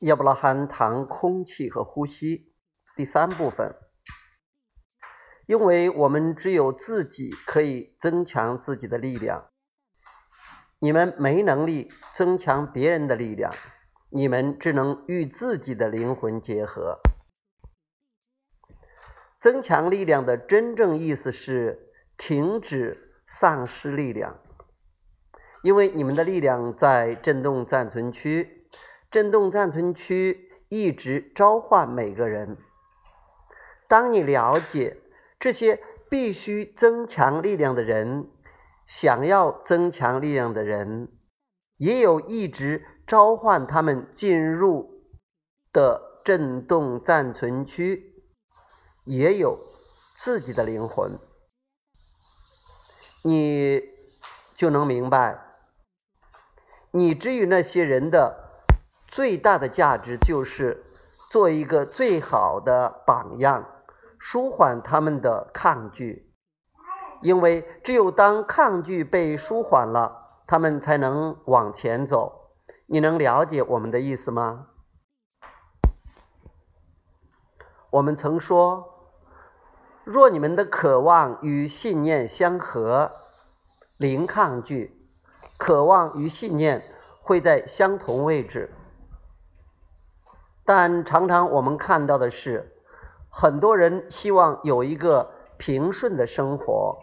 亚伯拉罕谈空气和呼吸第三部分，因为我们只有自己可以增强自己的力量，你们没能力增强别人的力量，你们只能与自己的灵魂结合。增强力量的真正意思是停止丧失力量，因为你们的力量在振动暂存区。振动暂存区一直召唤每个人。当你了解这些必须增强力量的人，想要增强力量的人，也有一直召唤他们进入的振动暂存区，也有自己的灵魂，你就能明白，你至于那些人的。最大的价值就是做一个最好的榜样，舒缓他们的抗拒，因为只有当抗拒被舒缓了，他们才能往前走。你能了解我们的意思吗？我们曾说，若你们的渴望与信念相合，零抗拒，渴望与信念会在相同位置。但常常我们看到的是，很多人希望有一个平顺的生活，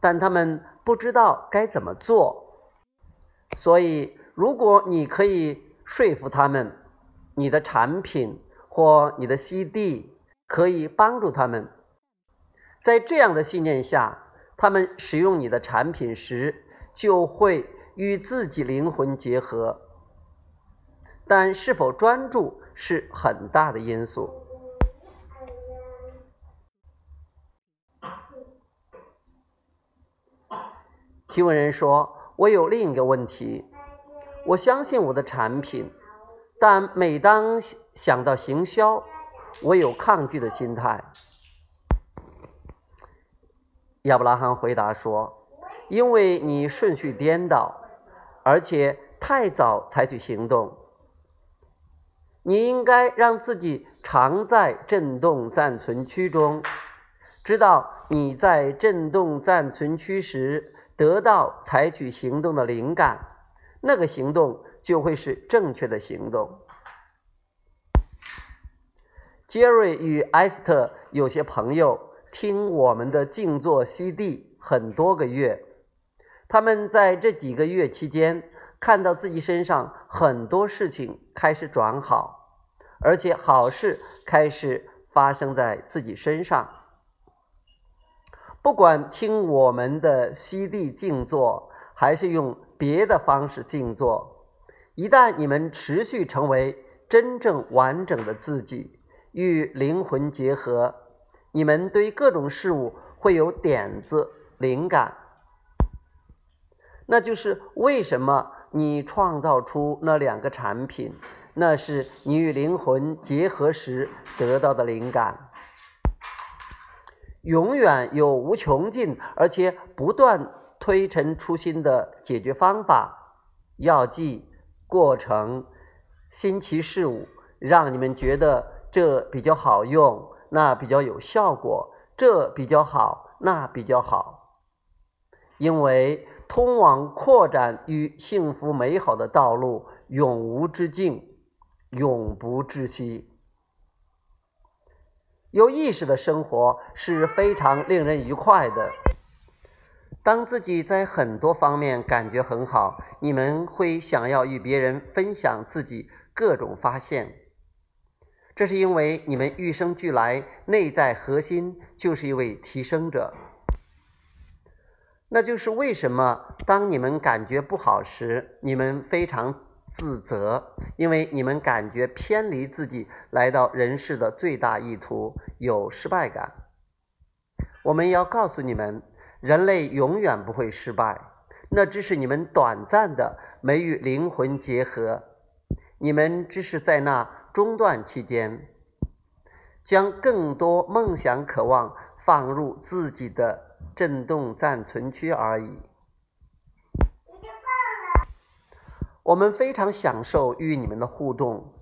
但他们不知道该怎么做。所以，如果你可以说服他们，你的产品或你的 CD 可以帮助他们，在这样的信念下，他们使用你的产品时就会与自己灵魂结合。但是否专注是很大的因素。提问人说：“我有另一个问题，我相信我的产品，但每当想到行销，我有抗拒的心态。”亚伯拉罕回答说：“因为你顺序颠倒，而且太早采取行动。”你应该让自己常在振动暂存区中，知道你在振动暂存区时得到采取行动的灵感，那个行动就会是正确的行动。杰瑞与埃斯特有些朋友听我们的静坐 CD 很多个月，他们在这几个月期间。看到自己身上很多事情开始转好，而且好事开始发生在自己身上。不管听我们的吸地静坐，还是用别的方式静坐，一旦你们持续成为真正完整的自己，与灵魂结合，你们对各种事物会有点子、灵感。那就是为什么。你创造出那两个产品，那是你与灵魂结合时得到的灵感。永远有无穷尽而且不断推陈出新的解决方法、药剂、过程、新奇事物，让你们觉得这比较好用，那比较有效果，这比较好，那比较好，因为。通往扩展与幸福美好的道路永无止境，永不窒息。有意识的生活是非常令人愉快的。当自己在很多方面感觉很好，你们会想要与别人分享自己各种发现。这是因为你们与生俱来内在核心就是一位提升者。那就是为什么当你们感觉不好时，你们非常自责，因为你们感觉偏离自己来到人世的最大意图，有失败感。我们要告诉你们，人类永远不会失败，那只是你们短暂的没与灵魂结合，你们只是在那中断期间，将更多梦想、渴望放入自己的。震动暂存区而已。我们非常享受与你们的互动，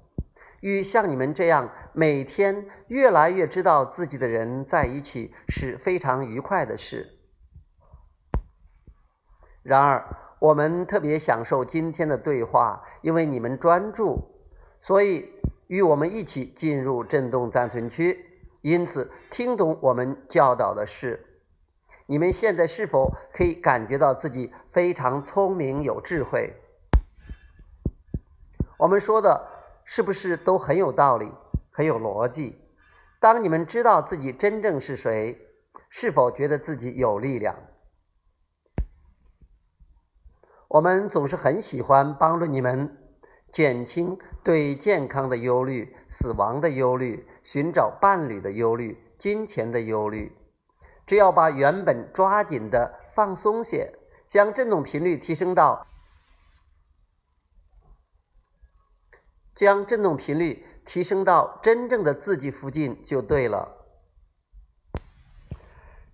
与像你们这样每天越来越知道自己的人在一起是非常愉快的事。然而，我们特别享受今天的对话，因为你们专注，所以与我们一起进入震动暂存区，因此听懂我们教导的事。你们现在是否可以感觉到自己非常聪明、有智慧？我们说的是不是都很有道理、很有逻辑？当你们知道自己真正是谁，是否觉得自己有力量？我们总是很喜欢帮助你们减轻对健康的忧虑、死亡的忧虑、寻找伴侣的忧虑、金钱的忧虑。只要把原本抓紧的放松些，将振动频率提升到。将振动频率提升到真正的自己附近就对了。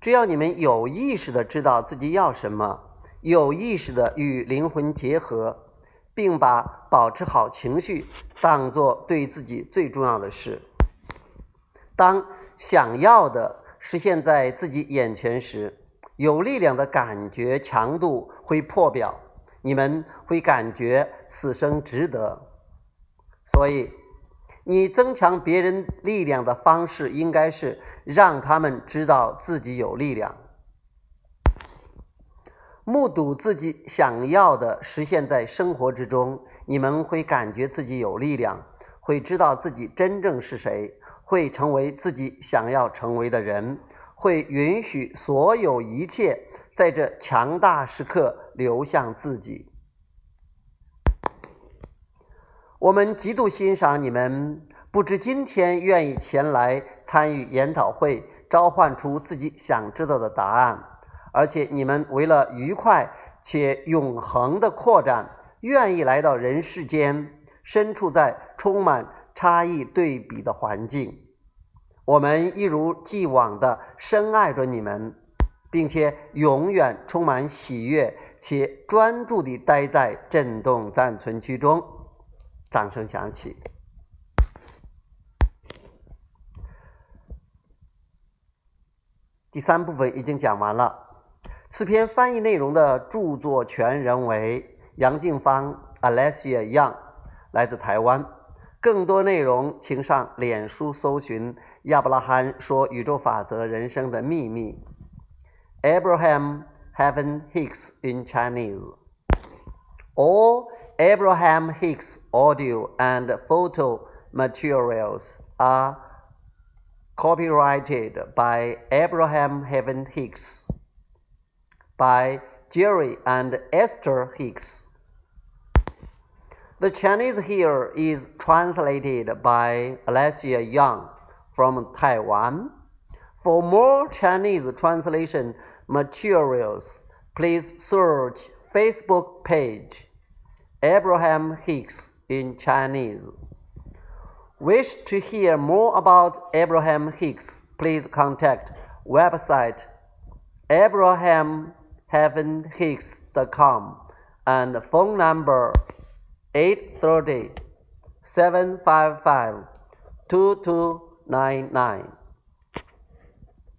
只要你们有意识的知道自己要什么，有意识的与灵魂结合，并把保持好情绪当做对自己最重要的事。当想要的实现在自己眼前时，有力量的感觉强度会破表，你们会感觉此生值得。所以，你增强别人力量的方式，应该是让他们知道自己有力量，目睹自己想要的实现在生活之中。你们会感觉自己有力量，会知道自己真正是谁，会成为自己想要成为的人，会允许所有一切在这强大时刻流向自己。我们极度欣赏你们，不知今天愿意前来参与研讨会，召唤出自己想知道的答案，而且你们为了愉快且永恒的扩展，愿意来到人世间，身处在充满差异对比的环境。我们一如既往的深爱着你们，并且永远充满喜悦且专注地待在震动暂存区中。掌声响起。第三部分已经讲完了。此篇翻译内容的著作权人为杨静芳 （Alessia Young），来自台湾。更多内容请上脸书搜寻“亚伯拉罕说宇宙法则人生的秘密 ”（Abraham Heaven Hicks in Chinese）。or Abraham Hicks audio and photo materials are copyrighted by Abraham Heaven Hicks by Jerry and Esther Hicks. The Chinese here is translated by Alessia Young from Taiwan. For more Chinese translation materials, please search Facebook page Abraham Hicks in Chinese. Wish to hear more about Abraham Hicks? Please contact website abrahamheavenhicks.com and phone number 830 755 2299.